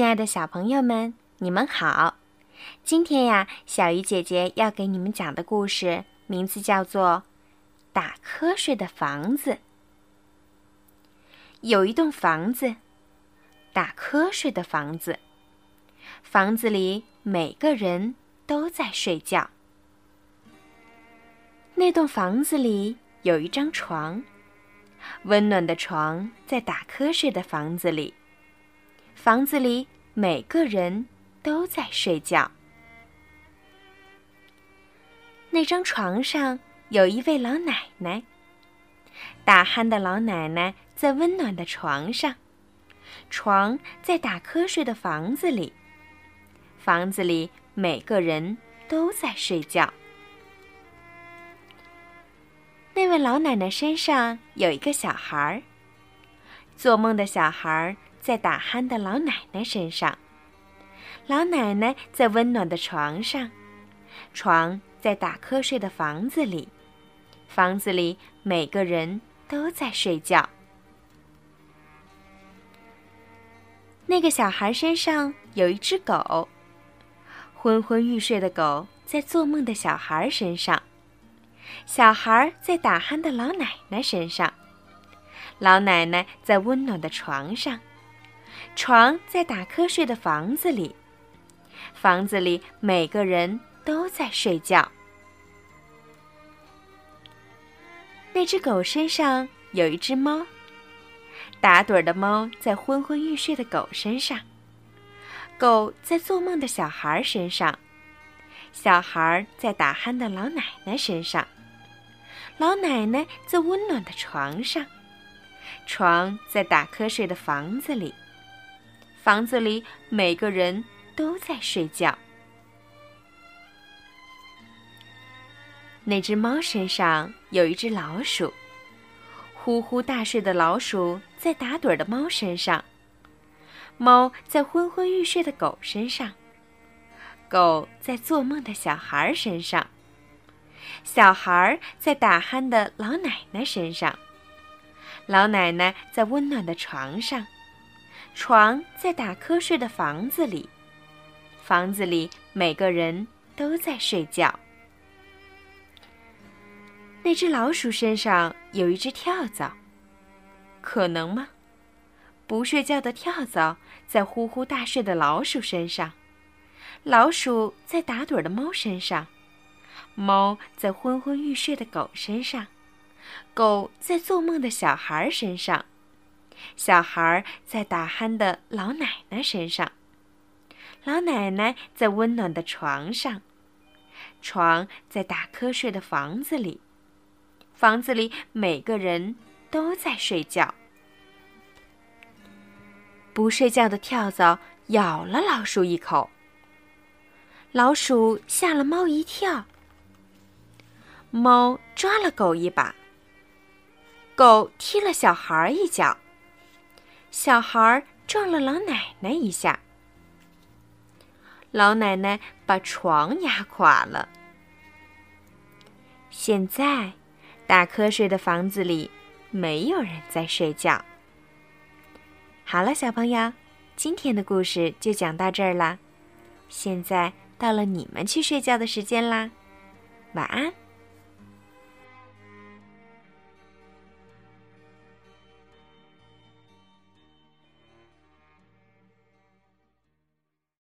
亲爱的小朋友们，你们好！今天呀，小鱼姐姐要给你们讲的故事名字叫做《打瞌睡的房子》。有一栋房子，打瞌睡的房子。房子里每个人都在睡觉。那栋房子里有一张床，温暖的床在打瞌睡的房子里。房子里每个人都在睡觉。那张床上有一位老奶奶。打鼾的老奶奶在温暖的床上，床在打瞌睡的房子里。房子里每个人都在睡觉。那位老奶奶身上有一个小孩儿。做梦的小孩儿。在打鼾的老奶奶身上，老奶奶在温暖的床上，床在打瞌睡的房子里，房子里每个人都在睡觉。那个小孩身上有一只狗，昏昏欲睡的狗在做梦的小孩身上，小孩在打鼾的老奶奶身上，老奶奶在温暖的床上。床在打瞌睡的房子里，房子里每个人都在睡觉。那只狗身上有一只猫，打盹的猫在昏昏欲睡的狗身上，狗在做梦的小孩身上，小孩在打鼾的老奶奶身上，老奶奶在温暖的床上，床在打瞌睡的房子里。房子里每个人都在睡觉。那只猫身上有一只老鼠，呼呼大睡的老鼠在打盹的猫身上，猫在昏昏欲睡的狗身上，狗在做梦的小孩身上，小孩在打鼾的老奶奶身上，老奶奶在温暖的床上。床在打瞌睡的房子里，房子里每个人都在睡觉。那只老鼠身上有一只跳蚤，可能吗？不睡觉的跳蚤在呼呼大睡的老鼠身上，老鼠在打盹的猫身上，猫在昏昏欲睡的狗身上，狗在做梦的小孩身上。小孩在打鼾的老奶奶身上，老奶奶在温暖的床上，床在打瞌睡的房子里，房子里每个人都在睡觉。不睡觉的跳蚤咬了老鼠一口，老鼠吓了猫一跳，猫抓了狗一把，狗踢了小孩一脚。小孩撞了老奶奶一下，老奶奶把床压垮了。现在，打瞌睡的房子里没有人在睡觉。好了，小朋友，今天的故事就讲到这儿啦。现在到了你们去睡觉的时间啦，晚安。